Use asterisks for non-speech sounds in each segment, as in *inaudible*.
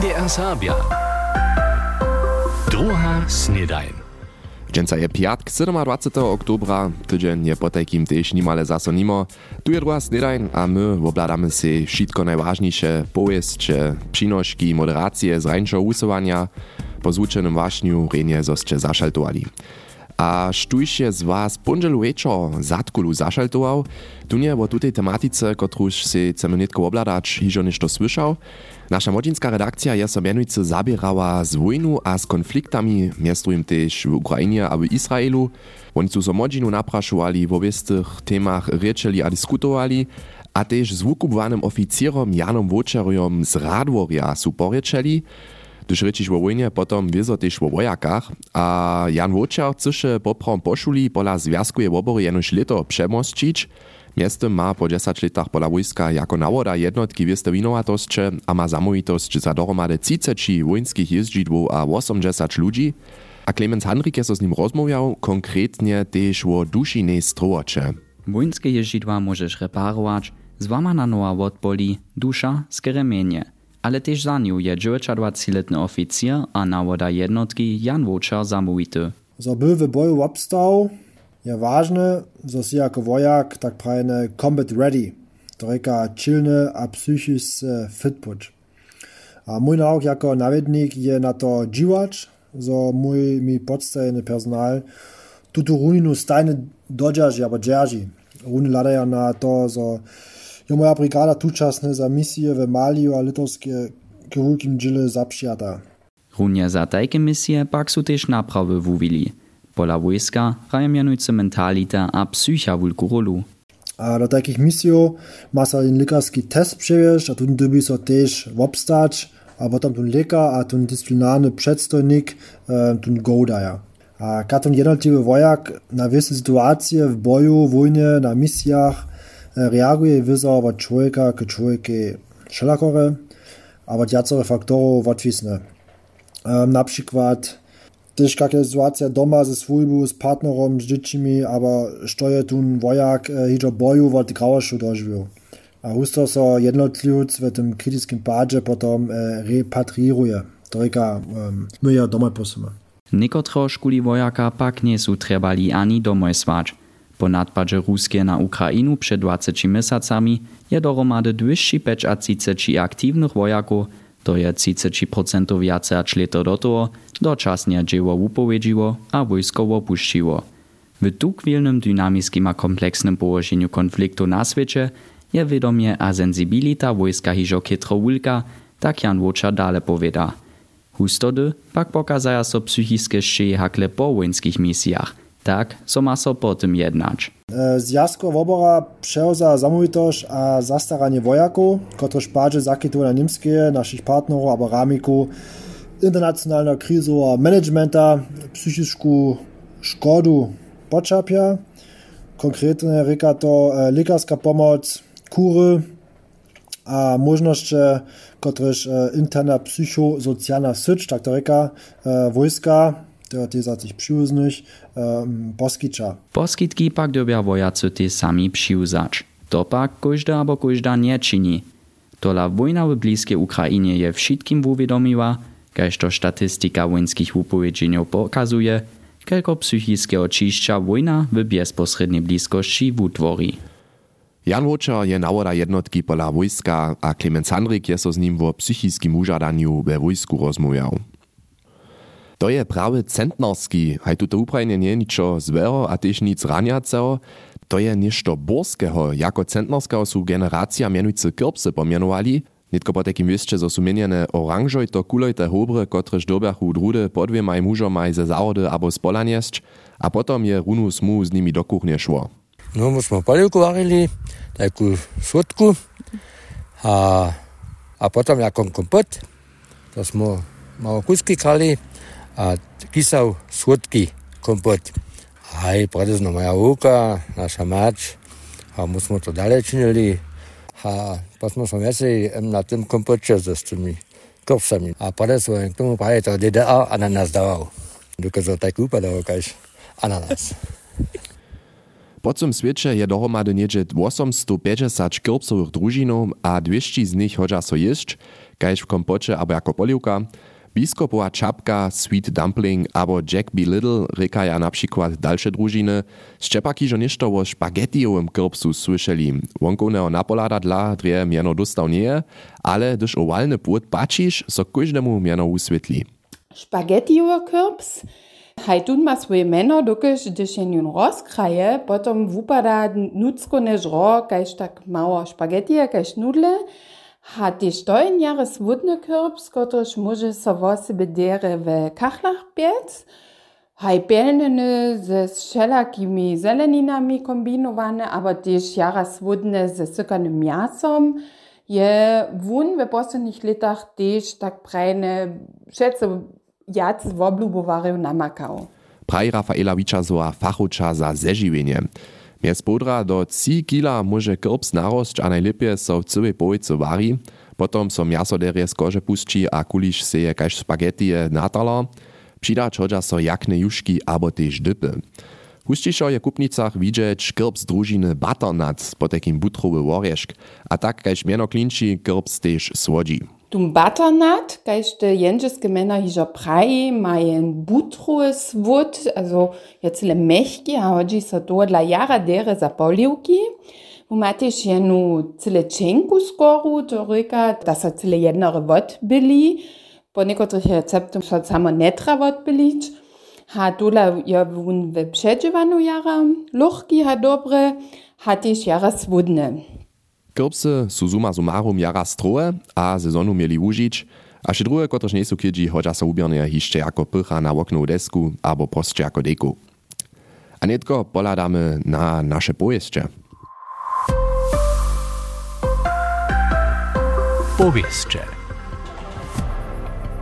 NDR Sabia. Druga snedajn. Dżęca je piatk 27. oktobra, tydzień je potajkim też nimale zaso nimo. Tu je druga snedajn, a my obladamy się wszystko najważniejsze, powieście, przynośki, moderacje z rańszego usuwania, po zvučenym waśniu renie zosće zašaltovali. A štuž je z was ponželu večer zatkulu zašaltoval, tu nie o tutej tematice, kotruž si chcemy netko obladać, hižo słyszał. Nasza młodzińska redakcja je so mianujcy zabierała z wojnu a z konfliktami, miastujem też w Ukrainie a w Izraelu. Oni su so młodzinu napraszowali w obiestych temach riečeli a diskutowali, a też z wukubowanym oficierom Janom Wočerjom z Radworia su porečeli, Gdyż rečiš wo wojnie, potom wiezo też wo wojakach, a Jan Wočar chce poprom poszuli pola związkuje wobory jenož leto przemościć, Miestem ma po 10 latach pola wojska jako nawoda jednotki wieste winowatosće, a ma zamówitosć za dohromady 30 wojenskich jeździdłów a 80 ludzi, a Clemens Henrike so z nim rozmawiał konkretnie też o dušinej strołocze. Wojenské jeździdła możesz reparować, z wama na nowa odboli, dusza z keremienie. Ale też za nią je 29-letny oficjer a nawoda jednotki Jan Wočar zamówity. Zo byl w boju obstał, je ważne, zo si jako wojak tak prajne combat ready, to reka a psychiczny fit put. A mój nauk jako nawiednik je na to dziwacz, zo mój mi podstajny personal tutu runinu stajny dodżarzy albo dzierży. Runy ladają na to, zo je moja brigada tučasne za misije w Maliju a litovskie kewulkim dżile zapřijata. Runje za tajke misje pak su też naprawy wuvili. Pola wojska hraje mianujcy mentalita a psycha wulku rolu. A do takich misjów ma sa ten lekarski test przewieźć, a tu dobi so też obstać, a potem ten lekar, a ten dyscyplinarny przedstojnik e, ten go daje. A katon jednotliwy wojak na wiele sytuacje w boju, wojnie, na misjach reaguje wyzo od człowieka k człowieku wszelakore, a od jacore faktorów odwisne. E, na przykład też jaka sytuacja doma ze swójbu, z partnerom, z dziećmi, aber stoje tu wojak e, hidżo boju od grałoszu dożywił. A husto so jednotliwc w tym krytycznym padzie potom e, repatriiruje. To reka um, my je doma posumy. Niekotro škuli wojaka pak nie su trebali ani domoj swać. Po nadpadzie ruskie na Ukrainu przed 20 miesacami je dohromady 250 aktywnych wojaków, to je 30% więcej acz leto do toho, dočasnie dzieło upowiedziło, a wojsko opuściło. W tukwilnym, dynamickim a kompleksnym położeniu konfliktu na świecie je wiadomie a sensibilita wojska hižo kytro wulka, tak Jan Wočar dale powiada. Hustody pak pokazaja so psychiskie szczyje hakle po wojenskich misjach, tak so ma so po tym jednać. Zjazko wobora przeoza zamówitość a zastaranie wojaków, kotreż padzie zakytują na niemskie, naszych partnerów, albo ramiku, internacionalna krizowa managementa, psychiczku szkodu poczapia. Konkretnie reka to e, lekarska pomoc, kury, a możliwość, kotreż e, interna psychosocjalna syć, tak to reka, e, wojska, to jest za tych przyuznych, poskicza. Poskitki pak dobia wojacy ty sami przyuzać. To pak każda albo każda nie czyni. Tola wojna w bliskie Ukrainie je wszystkim uwiadomiła, kaž to statistika wojenskich upowiedźeniów pokazuje, kelko psychické očišća wojna w bezpośredniej bliskości utwori. Jan Wočer je nawoda jednotki pola wojska, a Clemens Handrik je so z nim wo psychiskim užadaniu we wojsku rozmawiał. To je prawy centnarski, haj tuto Ukrajnie nie niczo zwero a też nic raniaceho, to je ništo borskeho, jako centnarskeho su generacja mianujcy kirpsy pomianowali, Nitko po takim wieście, zo su mieniane oranżoj to kulojte hobre, kotrež dobiachu drude po dvěmaj mužomaj ze zahody abo z pola niesť, a potom je runu smu z nimi do kuchnie šło. No, my smo polievku varili, takú svodku a, a potom jakon kompot, to smo malo kusky krali a kysav svodky kompot. Aj, predezno moja vúka, naša mač, a my smo to dalej činili, a potom som viacej na tym kompocie ze z tymi kopsami. A som k tomu práve to DDA ananas dával. Dokázal tak upadal, kaž ananas. *laughs* Po tym świecie je dohromady niedzie 850 kirbcowych družinów, a 200 z nich chodza so jeść, kaž w kompocie albo jako poliwka. Biskupowa czapka, sweet dumpling albo Jack B. Little rekaja na przykład dalsze drużyny. Szczepaki, że nieszto o spaghettiowym kirbcu słyszeli. Wonkonego napolada dla drie miano dostał nie, ale gdyż o walny płód patrzysz, so każdemu miano uswietli. Spaghettiowy kirbs? Haj tu ma swoje meno, dokiż gdyż je nim rozkraje, potom wupada nucko než ro, tak mało spaghetti, kaž nudle, ha tež to je njare svudny kirbs, kotryž może so wo sebe dere w kachlach piec, haj pelneny ze wszelakimi zeleninami kombinowane, aber tež jara svudne ze sykanym miasom, je wun we poslednich letach tež tak prajne, šece jac woblubowareju namakał. Praj Rafaela Wiczazowa fachuča za zežiwienie. Mies podra do 3 kila może kirbs narosć, a najlepiej so w całej połyce wari. Potom so miaso derje z kože pušči a kuliš se je kaž spagetije natala. Přidać hodža so jakne juški abo tež dypy. Hustišo je kupnicach widzieć kirbs družiny butternut po takim butrowy worjeszk, a tak kaž mieno klinči kirbs tež słodzi. Tum butternut, kaž te jędrzyskie mena hižo praji, majen butrowy swód, also jetzt le mechki, a hodzi so to dla jara dere za poliwki. Wo matyš jenu cyle čenku skoru, to ryka, da so cyle jednore wod byli. Po niekotrych receptach so samo netra wod bylić. Ha dola je wun w przedziewanu jara, luchki ha dobre, ha też jara swódne. Kirbsy su suma jara stroje, a sezonu mieli užić, a še nie sú kiedyś hodža sa ubiernie hišće jako pycha na oknu desku abo postče jako deku. A netko poladamy na nasze pojeszcze. Powieście.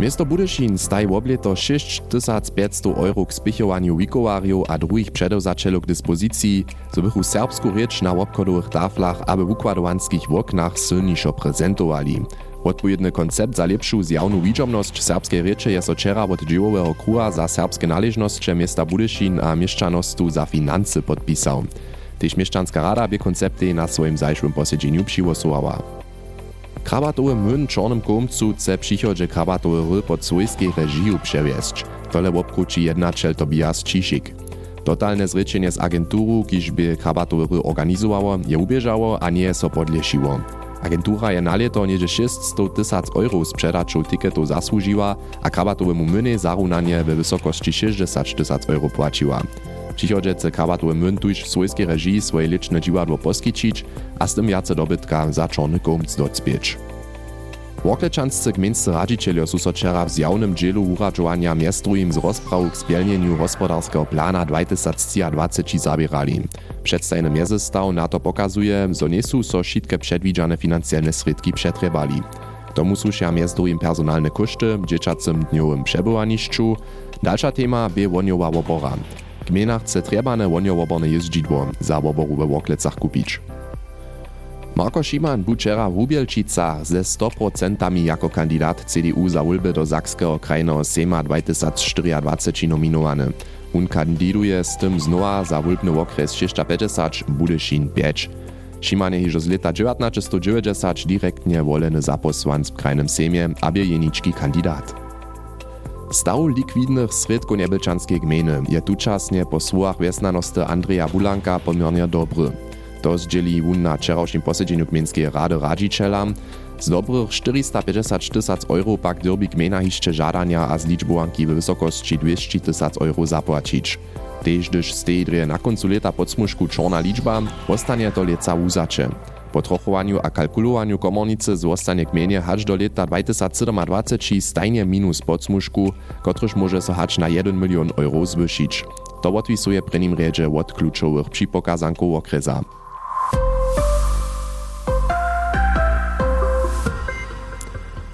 Miasto Budyšin staj w oblieto 6500 euro k spichowaniu wikowariów a drugich przedewzaczelu k dyspozycji, co bychu serbsku rzecz na obchodowych taflach, aby w układowanskich oknach silniejszo prezentowali. Odpowiedny koncept za lepszą zjawną widzomność serbskiej rzeczy jest oczera od dziewowego kruha za serbskie należności miasta Budyšin a mieszczanostu za finanse podpisał. Tyż mieszczanska rada by koncepty na swoim zajszłym posiedzeniu przygłosowała. Krabatowy młyn czarnym komcu chce przychodzie krabatowy ry pod swojskiej reżiju przewieźć. Tole obkruci jednaczel Tobias Cisik. Totalne zrečenie z agenturu, kiž by krabatowy ry organizowało, je ubieżało, a nie so podlesiło. Agentura je na leto niedzie 600 tysac euro sprzedaczą tiketów zasłużyła, a krabatowemu młynie zarunanie we wysokości 60 tysac euro płaciła. Młyn tuż w swojskiej reżii swoje liczne dziwadło poskičić, a z tym jace dobytka za czarny komc docpieć. Woklečanscy gminscy radzicielio su so wczera w zjawnym dzielu uradzowania miestrujim z rozprawu k spielnieniu gospodarskiego plana 2020 zabierali. Przedstajny miezestaw na to pokazuje, że nie są so wszystkie przedwidziane finansjalne środki przetrwali. Tomu słuszia miestrujim personalne koszty w dzieciacym dniowym przebywaniszczu. Dalsza tema by woniowa obora. Gmina chce trebane woniowoborne jeździdło za oboru we Woklecach kupić. Marko Schiman był wczera w Rubielčicach ze 100% jako kandidat CDU za wólby do Zakskiego krajnego Sejma 2024 nominowany. On kandiduje z tym znowa za wólbny okres 650 Budyšin 5. Schiman je hižo z leta 1990 direktnie woleny za posłanc w krajnym Sejmie, aby jeniczki kandidat. Staw likwidnych sredko nebelčanskiej gminy je tučasnie po słowach wiesnanosti Andrzeja Bulanka pomiernie dobry. To zdzieli wun na wczorajszym posiedzeniu gminskiej rady radziciela. Z dobrych 450 tysac euro pak derby gmina hiszcze żadania a z liczbowanki w wysokości 200 tysac euro zapłacić. Tež gdyż stejdrje na koncu leta pod czarna liczba, ostanie to leca. Po trochowaniu a kalkulowaniu komornicy zostanie gminie hacz do leta 2027 stajnie minus pod smuszku, kotryż może so hacz na 1 milion euro zwyšić. To odwisuje przy nim riedzie od kluczowych przipokazanków okresa.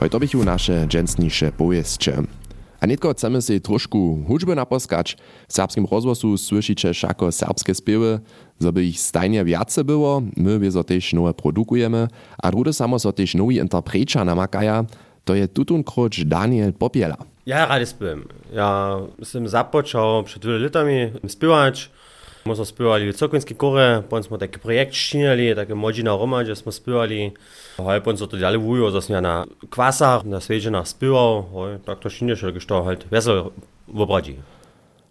Heute bych nasze dżęsniejsze powieście. A netko chcemy się troszkę hudźby naposkać. W serbskim rozgłosu słyszycie szako serbskie spiewy, żeby ich stajnie więcej było. My wieso też nowe produkujemy, a drugie samo so też nowi interprecza namakaja. To je tutun kroč Daniel Popiela. Ja rady spiem. Ja jestem zapoczął przed wielu latami śpiewać. My smo spívali v Cokinskej kore, potom sme taký projekt štinali, také modžina Roma, že sme spívali. Hoj, potom sa to ďalej vujo, že sme na kvasách, na sveđenách spíval, hoj, tak to štineš, že to halt vesel v obradí.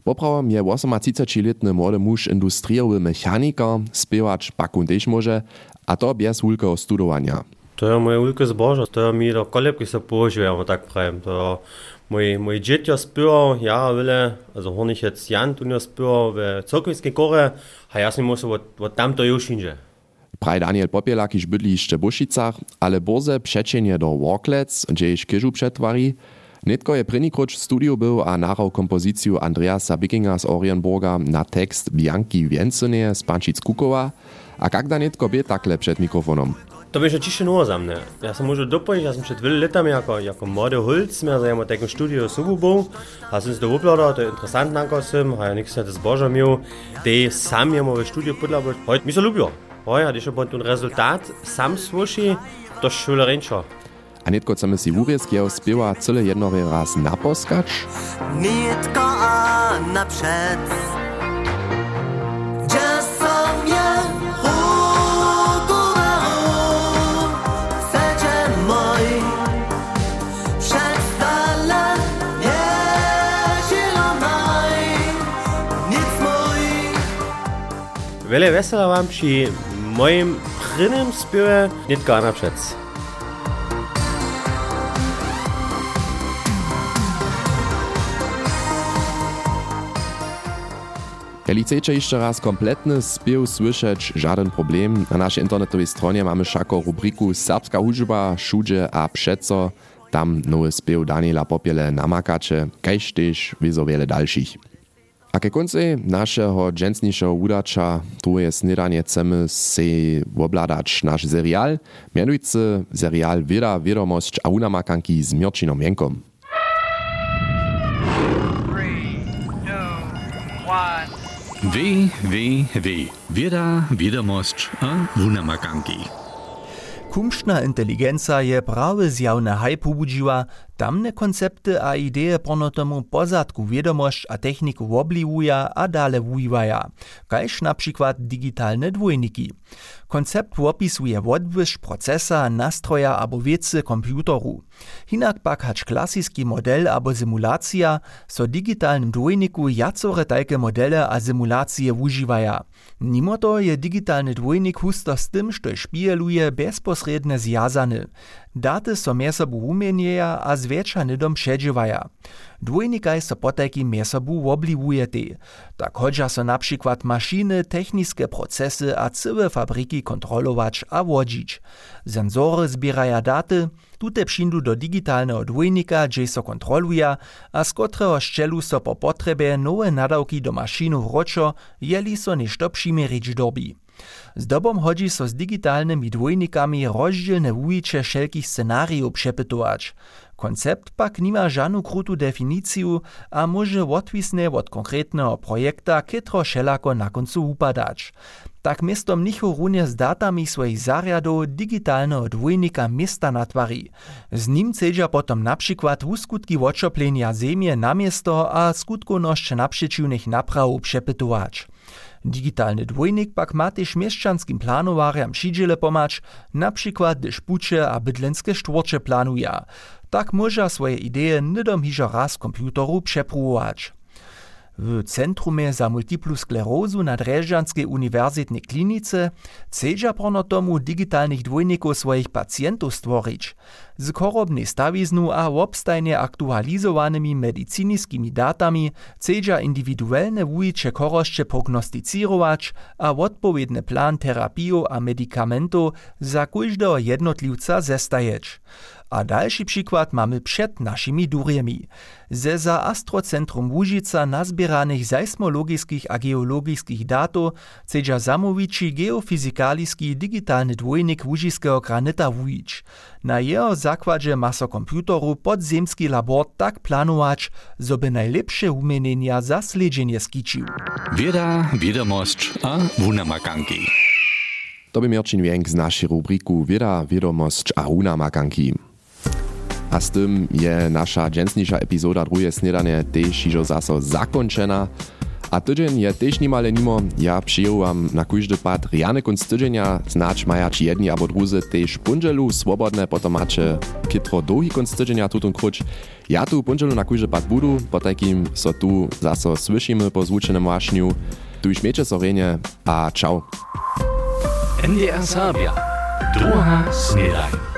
Poprawom je 38-letny młody muž industriowy mechaniker, spiewač pakun też może, a to bez wulkeho studowania. To je moje ulke zboža, to je mi do kolebky se používamo, tak pravim. To mój, mój dziecię spywał, ja wiele, also hornich jetzt Jan, tu nie spywał w Cokowskiej korze, a ja muszę od, od tamto już indzie. Praj Daniel Popielak iż bydli jeszcze w Bušicach, ale boze przecienie do Walklets, gdzie iż kyżu przetwari. Nitko je první kruč v studiu a nahrał kompozycję Andreasa Bickinga z Orienburga na tekst Bianki Więcenie z Pančic Kukova, a kak da nitko bie takle przed mikrofonom. To będzie ciszy nowo za mnie. Ja sam może dopowiedzieć, ja sam przed wielu latami jako, jako młody hulc, ja sam takim studiu subu był, a sam do uplada, to interessant nanko sam, a ja nichts das Boże miał, de sam ja w studiu podla, bo heute mi so lubił. Hoj, a když je ten rezultat sam sluši, to šulerenčo. A nitko chcemy si wurieskiego spiewa cyle jednowy raz naposkać? Nitko a naprzed Wiele wesela wam przy moim prynnym spiewie nitka naprzed. Jeli chcecie jeszcze raz kompletny spiew słyszeć, żaden problem. Na naszej internetowej stronie mamy szako rubriku Serbska hudżba, šudzie a przeco. Tam nowy spiew Daniela Popiele namakacie, kajż też wiele dalszych. A ke koncu naszego dżęsniejszego udacza, drugie snidanie chcemy se obladać nasz serial, mianujcy serial Wieda, Wiadomość a unamakanki z Mirčinom Jenkom. W, W, W. Wieda, Wiadomość a Wunamakanki. Kumštna inteligenca je prawy zjawne hype pobudziła, tamne koncepty a ideje ponotomu pozadku wiadomość a techniku wobliwuja a dale wujiwaja, kajż na digitalne dwójniki. Koncept opisuje odwyż procesa, nastroja abo wiece komputeru. Hinak pak hacz klasiski model abo simulacja, so digitalnym dwójniku jacore tajke modele a simulacje wujiwaja. Mimo to je digitalny dwójnik husto z tym, što špijeluje bezposredne zjazany. Daty so miesobu umienieja a zwiecza nidom předživaja. Dwójnikaj so potajki miesobu wobliwujete. Tak chodźa so na przykład maszyny, techniske procesy a całe fabryki kontrolować a wodzić. Sensory zbieraja daty, tute přindu do digitalnego dwójnika, gdzie so kontroluje, a z kotreho szczelu so po potrzebie nowe nadawki do maszynu wroczo, jeli so nešto przymierzyć dobi. Z dobom hodzi so z digitalnymi dwójnikami rozdzielne wujicze wszelkich scenariów przepytować. Koncept pak nima żadną krutu definiciju a może odwisne od konkretnego projekta, kitro šelako na koncu upadać. Tak miasto mnicho runie z datami swoich zariadów digitalnego dwójnika miasta natwari. Z nim chcedza potom na przykład uskutki odczoplenia ziemie na miasto a skutkoność naprzeciwnych napraw przepytować. Digitalny dwójnik pak ma też mieszczanskim planowariam przydziele pomać, na przykład gdyż pucze a bydlenskie sztworcze planuje. Tak może swoje idee nidom hižo raz komputeru przepróbować. W Centrumie za multiplu sklerozu na Drežanskiej Uniwersytetnej Klinice chcedza prono tomu digitalnych dwójników swoich pacjentów stworzyć. Z chorobnej stawiznu a obstajnie aktualizowanymi mediciniskimi datami chcedza indywidualne wujicze choroszcze prognostycirować a odpowiedny plan terapii a medikamentów za każdego jednotliwca zestajeć. A dalszy przykład mamy przed naszymi durjemi. Ze za Astrocentrum Łužica nazbieranych seismologickich a geologickich datów chcedza zamówić geofizykaliski digitalny dwójnik łužiskiego granita wujić. Na jeho zakładzie maso komputeru podziemski labor tak planować, żeby najlepsze umienienia za sledzenie skiczył. Wieda, Wiadomość a Wunamakanki. To by Mirčin Jenk z naszej rubriku Wieda, Wiadomość a unamakanki. A z tym je nasza dżęsniejsza epizoda drugie snedanie też iżo zaso zakończena. A tydzień je też nimale nimo, ja przyjął wam na kujdy pad riany kunst tydzienia, znać maja ci jedni albo druzy też punżelu swobodne, potom macie kitro długi kunst tydzienia tutun kruć. Ja tu punżelu na kujdy pad budu, po takim so tu zaso słyszymy po zvučenem wašniu. Tu śmiecie sorenie, a ciao. NDR Sabia. Druga Snedaj.